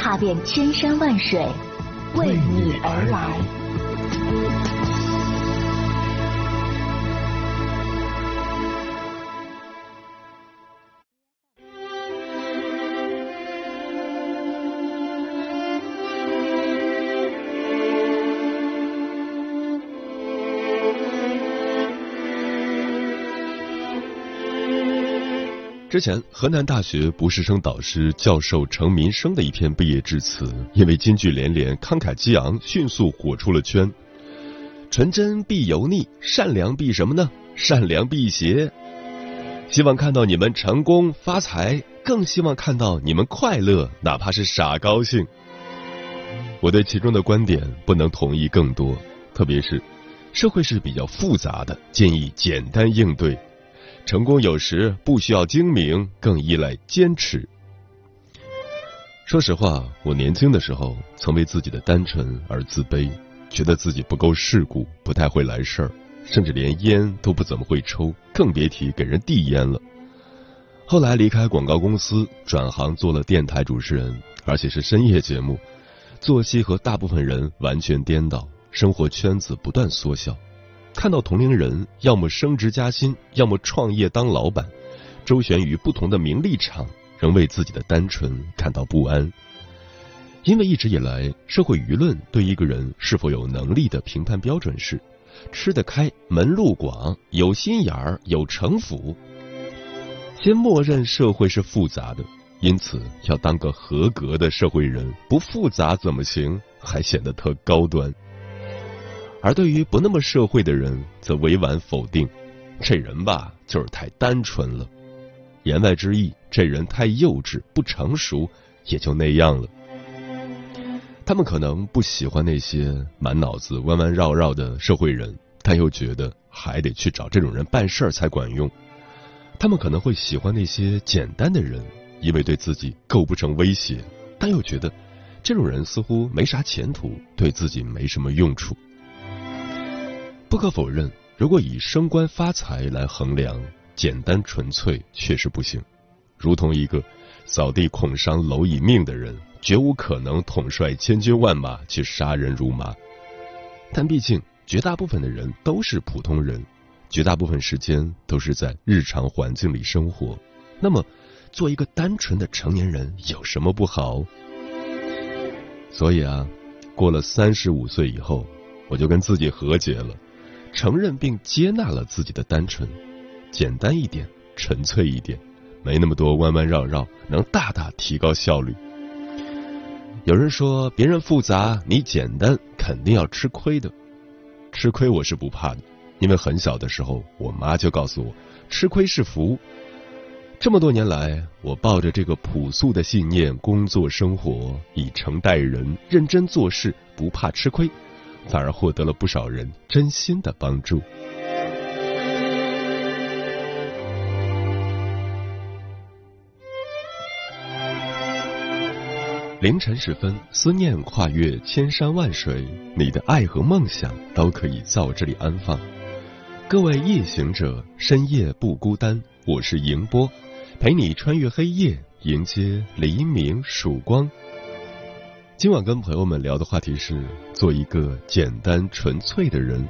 踏遍千山万水，为你而来。之前，河南大学博士生导师教授程民生的一篇毕业致辞，因为金句连连、慷慨激昂，迅速火出了圈。纯真必油腻，善良必什么呢？善良辟邪。希望看到你们成功发财，更希望看到你们快乐，哪怕是傻高兴。我对其中的观点不能同意更多，特别是社会是比较复杂的，建议简单应对。成功有时不需要精明，更依赖坚持。说实话，我年轻的时候曾为自己的单纯而自卑，觉得自己不够世故，不太会来事儿，甚至连烟都不怎么会抽，更别提给人递烟了。后来离开广告公司，转行做了电台主持人，而且是深夜节目，作息和大部分人完全颠倒，生活圈子不断缩小。看到同龄人要么升职加薪，要么创业当老板，周旋于不同的名利场，仍为自己的单纯感到不安。因为一直以来，社会舆论对一个人是否有能力的评判标准是：吃得开、门路广、有心眼儿、有城府。先默认社会是复杂的，因此要当个合格的社会人，不复杂怎么行？还显得特高端。而对于不那么社会的人，则委婉否定：这人吧，就是太单纯了。言外之意，这人太幼稚、不成熟，也就那样了。他们可能不喜欢那些满脑子弯弯绕绕的社会人，但又觉得还得去找这种人办事儿才管用。他们可能会喜欢那些简单的人，因为对自己构不成威胁，但又觉得这种人似乎没啥前途，对自己没什么用处。不可否认，如果以升官发财来衡量，简单纯粹确实不行。如同一个扫地恐伤蝼蚁命的人，绝无可能统帅千军万马去杀人如麻。但毕竟，绝大部分的人都是普通人，绝大部分时间都是在日常环境里生活。那么，做一个单纯的成年人有什么不好？所以啊，过了三十五岁以后，我就跟自己和解了。承认并接纳了自己的单纯，简单一点，纯粹一点，没那么多弯弯绕绕，能大大提高效率。有人说别人复杂，你简单，肯定要吃亏的。吃亏我是不怕的，因为很小的时候，我妈就告诉我，吃亏是福。这么多年来，我抱着这个朴素的信念工作生活，以诚待人，认真做事，不怕吃亏。反而获得了不少人真心的帮助。凌晨时分，思念跨越千山万水，你的爱和梦想都可以在我这里安放。各位夜行者，深夜不孤单，我是迎波，陪你穿越黑夜，迎接黎明曙光。今晚跟朋友们聊的话题是做一个简单纯粹的人。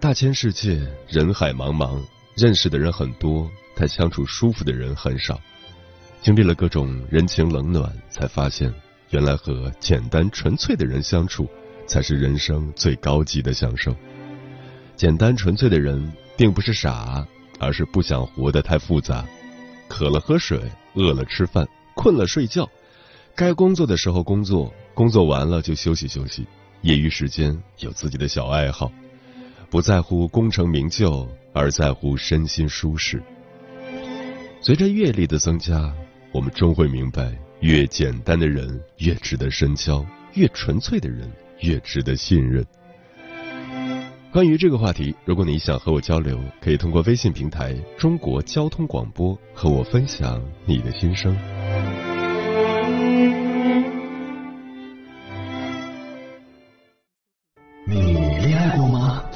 大千世界，人海茫茫，认识的人很多，但相处舒服的人很少。经历了各种人情冷暖，才发现，原来和简单纯粹的人相处，才是人生最高级的享受。简单纯粹的人，并不是傻，而是不想活得太复杂。渴了喝水，饿了吃饭，困了睡觉。该工作的时候工作，工作完了就休息休息。业余时间有自己的小爱好，不在乎功成名就，而在乎身心舒适。随着阅历的增加，我们终会明白，越简单的人越值得深交，越纯粹的人越值得信任。关于这个话题，如果你想和我交流，可以通过微信平台“中国交通广播”和我分享你的心声。Música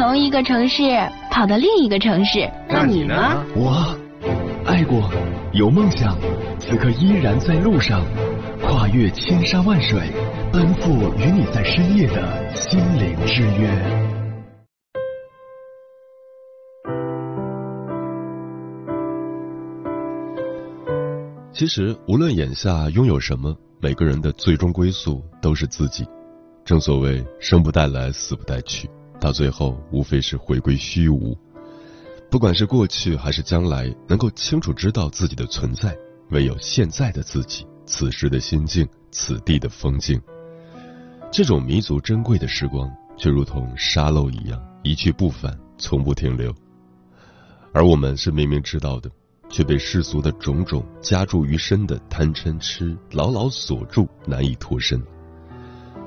从一个城市跑到另一个城市。那你呢？我。爱过，有梦想，此刻依然在路上，跨越千山万水，奔赴与你在深夜的心灵之约。其实，无论眼下拥有什么，每个人的最终归宿都是自己。正所谓，生不带来，死不带去，到最后无非是回归虚无。不管是过去还是将来，能够清楚知道自己的存在，唯有现在的自己，此时的心境，此地的风景。这种弥足珍贵的时光，却如同沙漏一样一去不返，从不停留。而我们是明明知道的，却被世俗的种种加注于身的贪嗔痴牢牢锁住，难以脱身。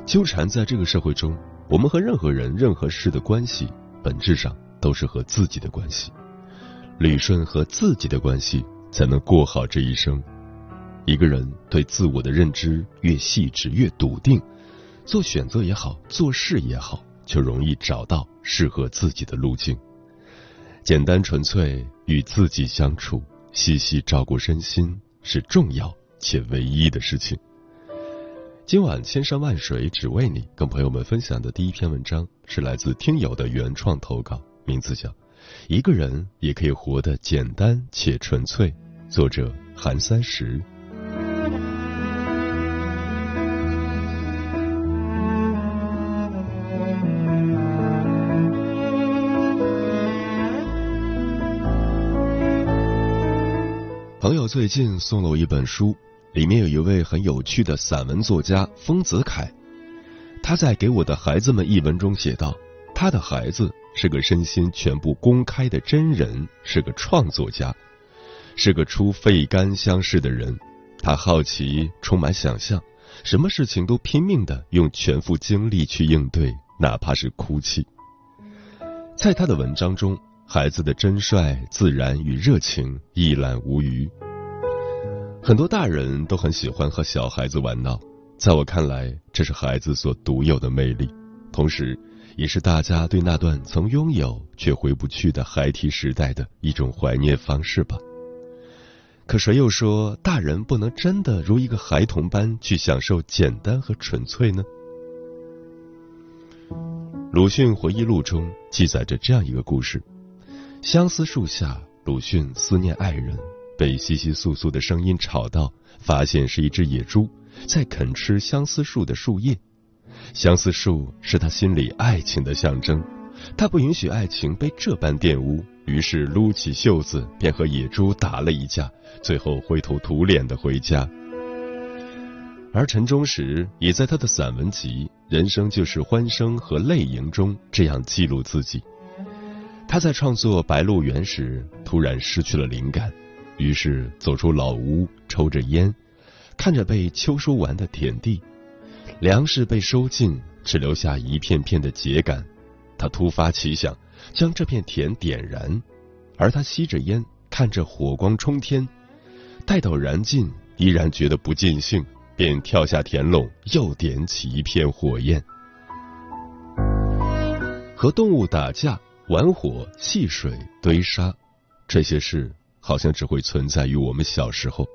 纠缠在这个社会中，我们和任何人、任何事的关系，本质上。都是和自己的关系，捋顺和自己的关系，才能过好这一生。一个人对自我的认知越细致、越笃定，做选择也好，做事也好，就容易找到适合自己的路径。简单纯粹与自己相处，细细照顾身心，是重要且唯一的事情。今晚千山万水只为你，跟朋友们分享的第一篇文章是来自听友的原创投稿。名字叫《一个人也可以活得简单且纯粹》，作者韩三十。朋友最近送了我一本书，里面有一位很有趣的散文作家丰子恺，他在给我的孩子们一文中写道：“他的孩子。”是个身心全部公开的真人，是个创作家，是个出肺肝相识的人。他好奇，充满想象，什么事情都拼命的用全副精力去应对，哪怕是哭泣。在他的文章中，孩子的真率、自然与热情一览无余。很多大人都很喜欢和小孩子玩闹，在我看来，这是孩子所独有的魅力，同时。也是大家对那段曾拥有却回不去的孩提时代的一种怀念方式吧。可谁又说大人不能真的如一个孩童般去享受简单和纯粹呢？鲁迅回忆录中记载着这样一个故事：相思树下，鲁迅思念爱人，被窸窸窣窣的声音吵到，发现是一只野猪在啃吃相思树的树叶。相思树是他心里爱情的象征，他不允许爱情被这般玷污，于是撸起袖子便和野猪打了一架，最后灰头土脸的回家。而陈忠实也在他的散文集《人生就是欢声和泪盈》中这样记录自己：他在创作《白鹿原》时突然失去了灵感，于是走出老屋，抽着烟，看着被秋收完的田地。粮食被收尽，只留下一片片的秸秆。他突发奇想，将这片田点燃，而他吸着烟，看着火光冲天。待到燃尽，依然觉得不尽兴，便跳下田垄，又点起一片火焰。和动物打架、玩火、戏水、堆沙，这些事好像只会存在于我们小时候。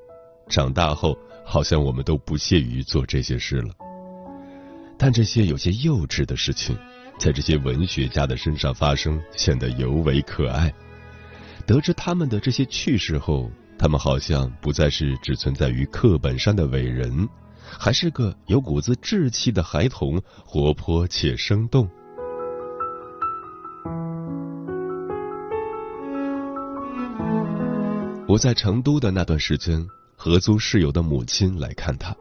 长大后，好像我们都不屑于做这些事了。但这些有些幼稚的事情，在这些文学家的身上发生，显得尤为可爱。得知他们的这些趣事后，他们好像不再是只存在于课本上的伟人，还是个有股子稚气的孩童，活泼且生动。在成都的那段时间，合租室友的母亲来看他，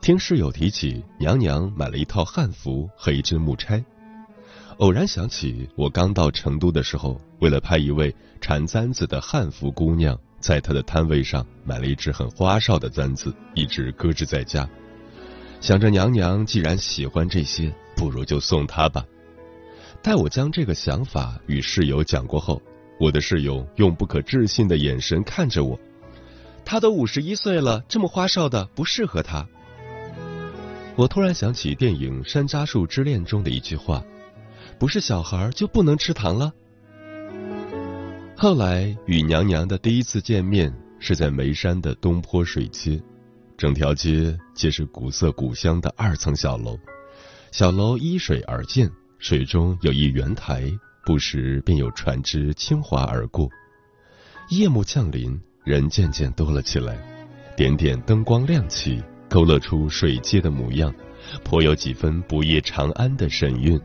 听室友提起娘娘买了一套汉服和一支木钗，偶然想起我刚到成都的时候，为了拍一位缠簪子的汉服姑娘，在她的摊位上买了一只很花哨的簪子，一直搁置在家。想着娘娘既然喜欢这些，不如就送她吧。待我将这个想法与室友讲过后。我的室友用不可置信的眼神看着我，他都五十一岁了，这么花哨的不适合他。我突然想起电影《山楂树之恋》中的一句话：“不是小孩就不能吃糖了。”后来与娘娘的第一次见面是在眉山的东坡水街，整条街皆是古色古香的二层小楼，小楼依水而建，水中有一圆台。不时便有船只轻划而过，夜幕降临，人渐渐多了起来，点点灯光亮起，勾勒出水街的模样，颇有几分不夜长安的神韵。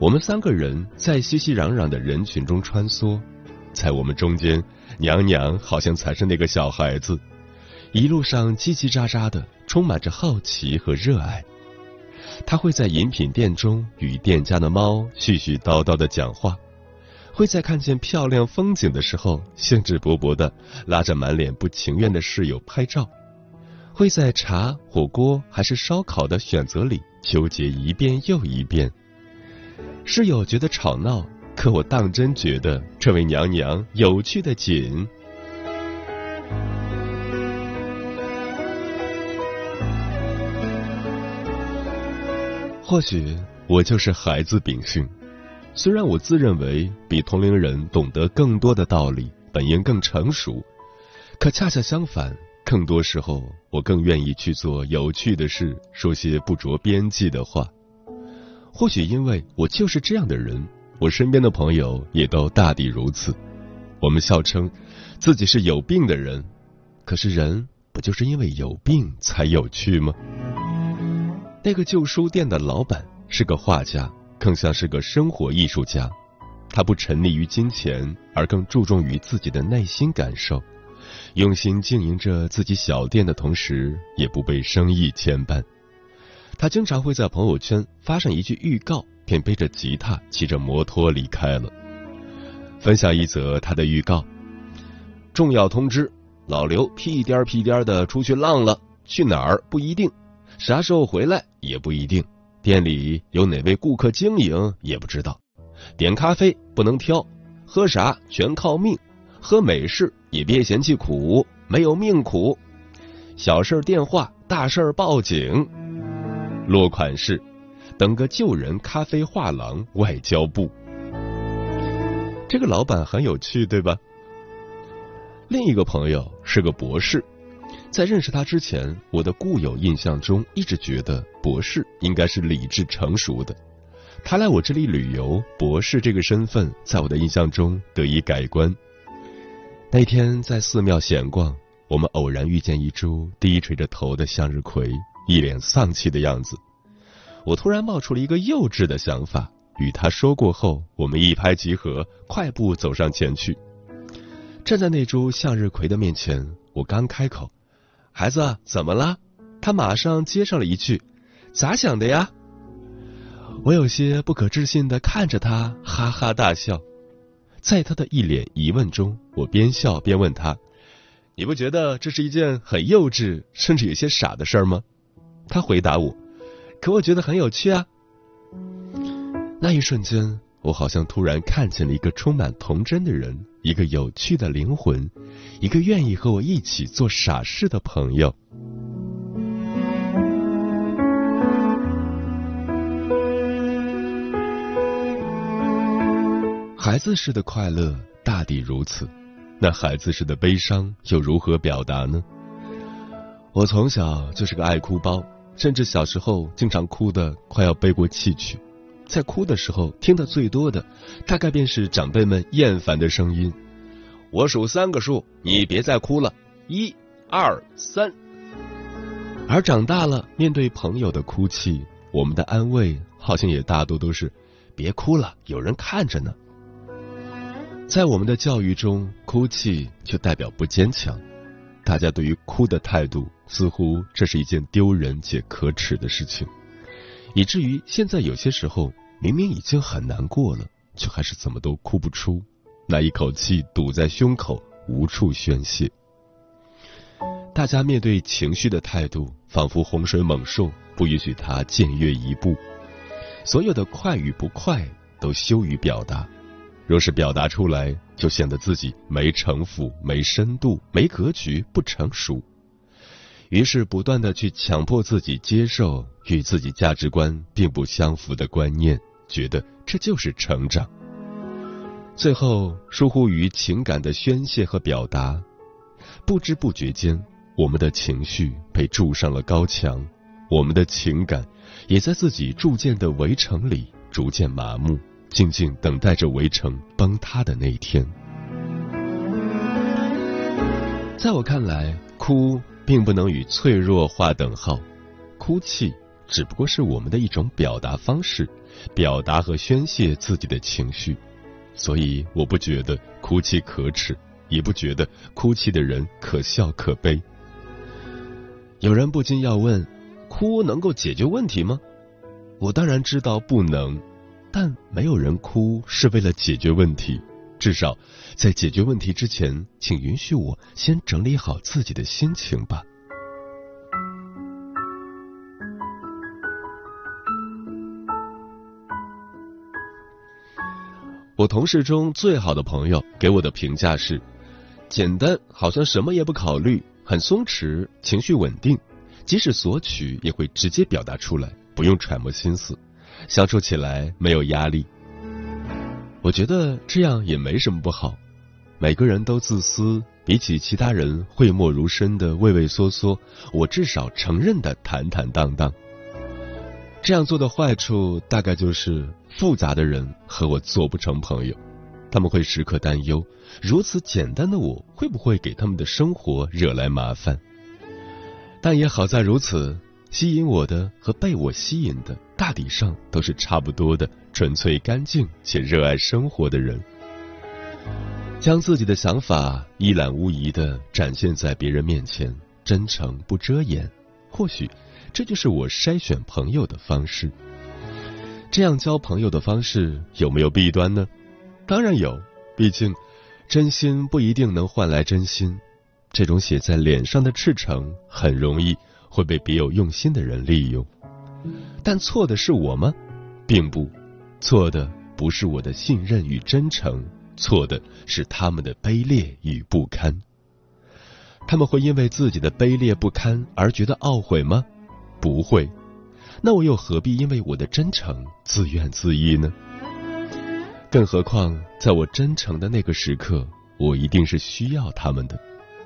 我们三个人在熙熙攘攘的人群中穿梭，在我们中间，娘娘好像才是那个小孩子，一路上叽叽喳喳的，充满着好奇和热爱。他会在饮品店中与店家的猫絮絮叨叨的讲话，会在看见漂亮风景的时候兴致勃勃的拉着满脸不情愿的室友拍照，会在茶、火锅还是烧烤的选择里纠结一遍又一遍。室友觉得吵闹，可我当真觉得这位娘娘有趣的紧。或许我就是孩子秉性，虽然我自认为比同龄人懂得更多的道理，本应更成熟，可恰恰相反，更多时候我更愿意去做有趣的事，说些不着边际的话。或许因为我就是这样的人，我身边的朋友也都大抵如此。我们笑称自己是有病的人，可是人不就是因为有病才有趣吗？那个旧书店的老板是个画家，更像是个生活艺术家。他不沉溺于金钱，而更注重于自己的内心感受，用心经营着自己小店的同时，也不被生意牵绊。他经常会在朋友圈发上一句预告，便背着吉他，骑着摩托离开了。分享一则他的预告：重要通知，老刘屁颠屁颠的出去浪了，去哪儿不一定。啥时候回来也不一定，店里有哪位顾客经营也不知道。点咖啡不能挑，喝啥全靠命，喝美式也别嫌弃苦，没有命苦。小事电话，大事报警。落款是：等个救人咖啡画廊外交部。这个老板很有趣，对吧？另一个朋友是个博士。在认识他之前，我的固有印象中一直觉得博士应该是理智成熟的。他来我这里旅游，博士这个身份在我的印象中得以改观。那天在寺庙闲逛，我们偶然遇见一株低垂着头的向日葵，一脸丧气的样子。我突然冒出了一个幼稚的想法，与他说过后，我们一拍即合，快步走上前去。站在那株向日葵的面前，我刚开口。孩子怎么了？他马上接上了一句：“咋想的呀？”我有些不可置信的看着他，哈哈大笑。在他的一脸疑问中，我边笑边问他：“你不觉得这是一件很幼稚，甚至有些傻的事儿吗？”他回答我：“可我觉得很有趣啊。”那一瞬间。我好像突然看见了一个充满童真的人，一个有趣的灵魂，一个愿意和我一起做傻事的朋友。孩子式的快乐大抵如此，那孩子式的悲伤又如何表达呢？我从小就是个爱哭包，甚至小时候经常哭得快要背过气去。在哭的时候，听得最多的，大概便是长辈们厌烦的声音。我数三个数，你别再哭了，一、二、三。而长大了，面对朋友的哭泣，我们的安慰好像也大多都是“别哭了，有人看着呢”。在我们的教育中，哭泣就代表不坚强，大家对于哭的态度似乎这是一件丢人且可耻的事情，以至于现在有些时候明明已经很难过了，却还是怎么都哭不出，那一口气堵在胸口，无处宣泄。大家面对情绪的态度，仿佛洪水猛兽，不允许它僭越一步。所有的快与不快，都羞于表达。若是表达出来，就显得自己没城府、没深度、没格局、不成熟。于是，不断的去强迫自己接受与自己价值观并不相符的观念，觉得这就是成长。最后，疏忽于情感的宣泄和表达，不知不觉间。我们的情绪被筑上了高墙，我们的情感也在自己筑建的围城里逐渐麻木，静静等待着围城崩塌的那一天。在我看来，哭并不能与脆弱划等号，哭泣只不过是我们的一种表达方式，表达和宣泄自己的情绪，所以我不觉得哭泣可耻，也不觉得哭泣的人可笑可悲。有人不禁要问：哭能够解决问题吗？我当然知道不能，但没有人哭是为了解决问题。至少在解决问题之前，请允许我先整理好自己的心情吧。我同事中最好的朋友给我的评价是：简单，好像什么也不考虑。很松弛，情绪稳定，即使索取也会直接表达出来，不用揣摩心思，相处起来没有压力。我觉得这样也没什么不好。每个人都自私，比起其他人讳莫如深的畏畏缩缩，我至少承认的坦坦荡荡。这样做的坏处大概就是复杂的人和我做不成朋友。他们会时刻担忧，如此简单的我会不会给他们的生活惹来麻烦？但也好在如此，吸引我的和被我吸引的，大抵上都是差不多的，纯粹、干净且热爱生活的人。将自己的想法一览无遗的展现在别人面前，真诚不遮掩，或许这就是我筛选朋友的方式。这样交朋友的方式有没有弊端呢？当然有，毕竟真心不一定能换来真心。这种写在脸上的赤诚，很容易会被别有用心的人利用。但错的是我吗？并不，错的不是我的信任与真诚，错的是他们的卑劣与不堪。他们会因为自己的卑劣不堪而觉得懊悔吗？不会。那我又何必因为我的真诚自怨自艾呢？更何况，在我真诚的那个时刻，我一定是需要他们的。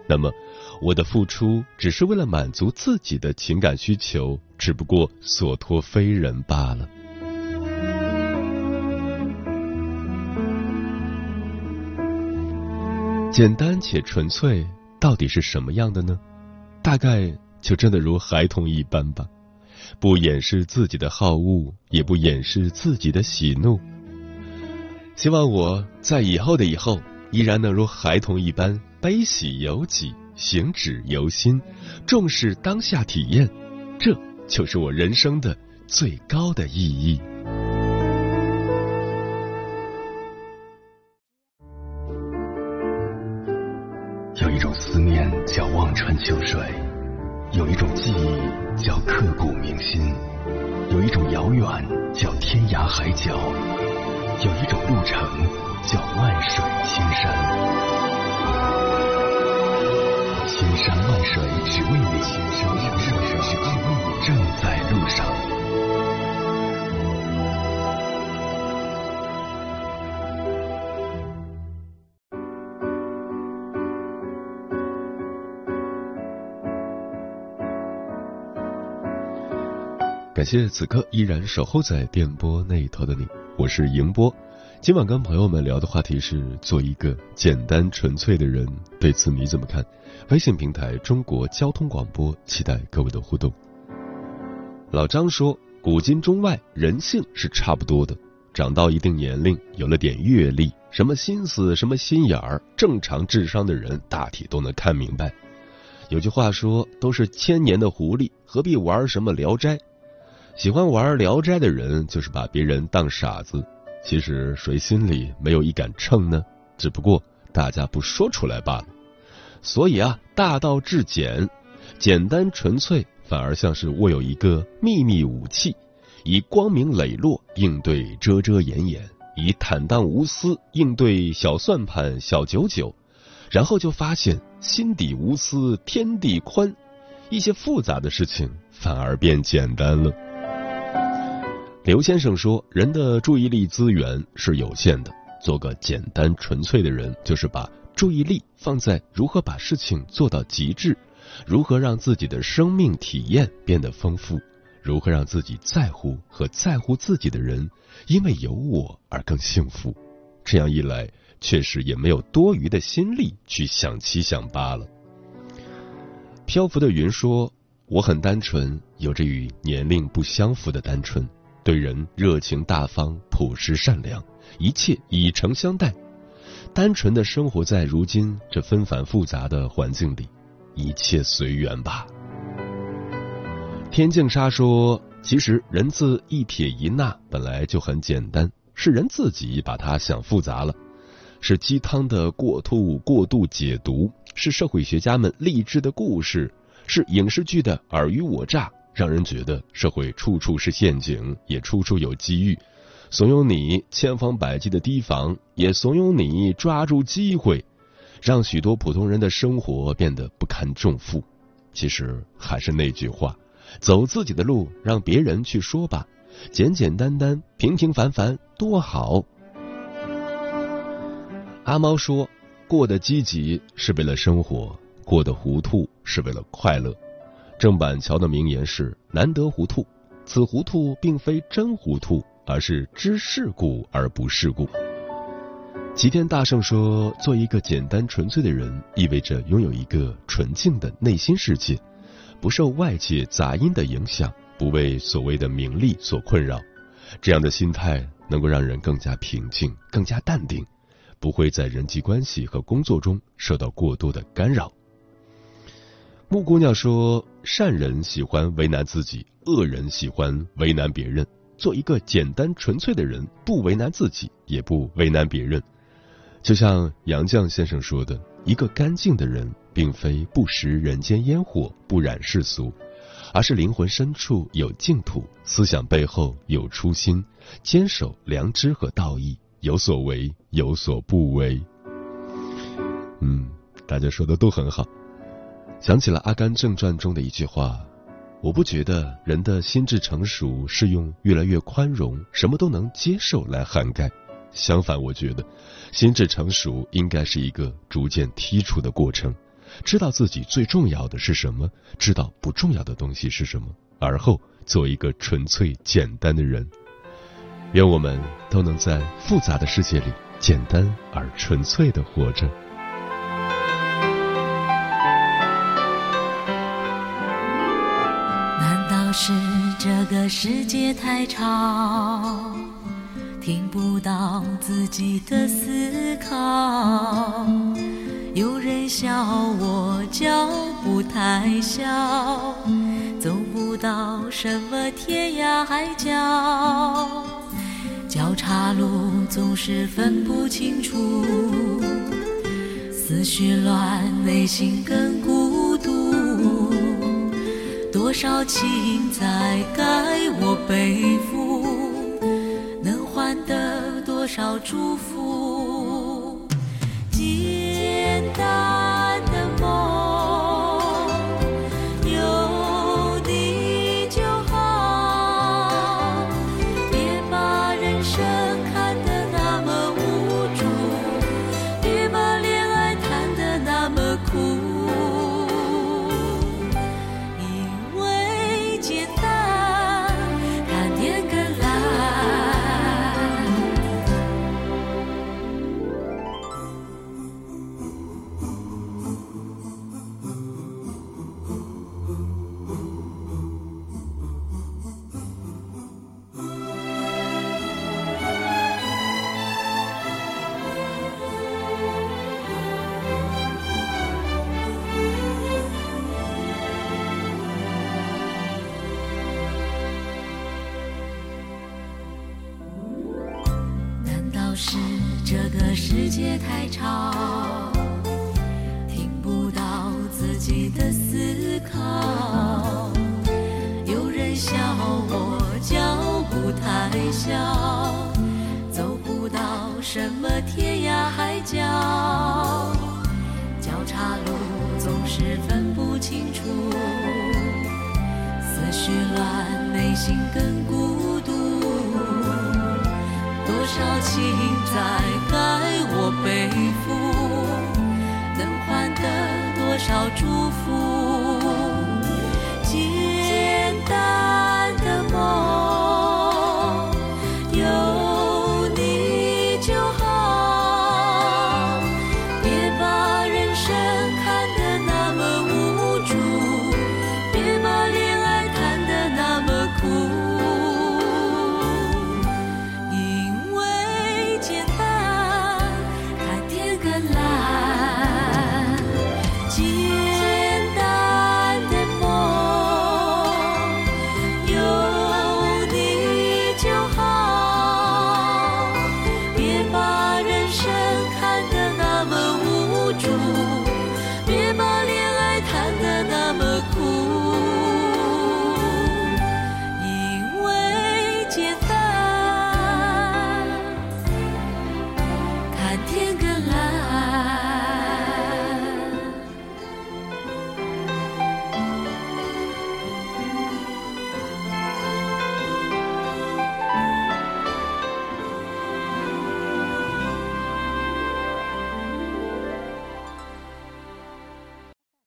那么，我的付出只是为了满足自己的情感需求，只不过所托非人罢了。简单且纯粹，到底是什么样的呢？大概就真的如孩童一般吧，不掩饰自己的好恶，也不掩饰自己的喜怒。希望我在以后的以后，依然能如孩童一般悲喜由己，行止由心，重视当下体验，这就是我人生的最高的意义。有一种思念叫望穿秋水，有一种记忆叫刻骨铭心，有一种遥远叫天涯海角。有一种路程叫万水千山，千山万水只为你，千山万水只为你，正在路上。感谢此刻依然守候在电波那一头的你。我是迎波，今晚跟朋友们聊的话题是做一个简单纯粹的人，对此你怎么看？微信平台中国交通广播，期待各位的互动。老张说，古今中外人性是差不多的，长到一定年龄，有了点阅历，什么心思，什么心眼儿，正常智商的人大体都能看明白。有句话说，都是千年的狐狸，何必玩什么聊斋？喜欢玩聊斋的人，就是把别人当傻子。其实谁心里没有一杆秤呢？只不过大家不说出来罢了。所以啊，大道至简，简单纯粹，反而像是握有一个秘密武器，以光明磊落应对遮遮掩掩，以坦荡无私应对小算盘、小九九，然后就发现心底无私天地宽，一些复杂的事情反而变简单了。刘先生说：“人的注意力资源是有限的，做个简单纯粹的人，就是把注意力放在如何把事情做到极致，如何让自己的生命体验变得丰富，如何让自己在乎和在乎自己的人因为有我而更幸福。这样一来，确实也没有多余的心力去想七想八了。”漂浮的云说：“我很单纯，有着与年龄不相符的单纯。”对人热情大方、朴实善良，一切以诚相待，单纯的生活在如今这纷繁复杂的环境里，一切随缘吧。天净沙说：“其实人字一撇一捺本来就很简单，是人自己把它想复杂了，是鸡汤的过度过度解读，是社会学家们励志的故事，是影视剧的尔虞我诈。”让人觉得社会处处是陷阱，也处处有机遇，怂恿你千方百计的提防，也怂恿你抓住机会，让许多普通人的生活变得不堪重负。其实还是那句话，走自己的路，让别人去说吧，简简单单、平平凡凡多好。阿猫说：“过得积极是为了生活，过得糊涂是为了快乐。”郑板桥的名言是：“难得糊涂，此糊涂并非真糊涂，而是知世故而不世故。”齐天大圣说：“做一个简单纯粹的人，意味着拥有一个纯净的内心世界，不受外界杂音的影响，不为所谓的名利所困扰。这样的心态能够让人更加平静、更加淡定，不会在人际关系和工作中受到过多的干扰。”木姑娘说：“善人喜欢为难自己，恶人喜欢为难别人。做一个简单纯粹的人，不为难自己，也不为难别人。就像杨绛先生说的：‘一个干净的人，并非不食人间烟火，不染世俗，而是灵魂深处有净土，思想背后有初心，坚守良知和道义，有所为，有所不为。’嗯，大家说的都很好。”想起了《阿甘正传》中的一句话：“我不觉得人的心智成熟是用越来越宽容、什么都能接受来涵盖。相反，我觉得心智成熟应该是一个逐渐剔除的过程，知道自己最重要的是什么，知道不重要的东西是什么，而后做一个纯粹简单的人。愿我们都能在复杂的世界里简单而纯粹的活着。”是这个世界太吵，听不到自己的思考。有人笑我脚步太小，走不到什么天涯海角。交叉路总是分不清楚，思绪乱，内心更孤。多少情债该我背负，能换得多少祝福？简单笑我脚步太小，走不到什么天涯海角。交叉路总是分不清楚，思绪乱，内心更孤独。多少情在该我背负，能换得多少祝福？简单。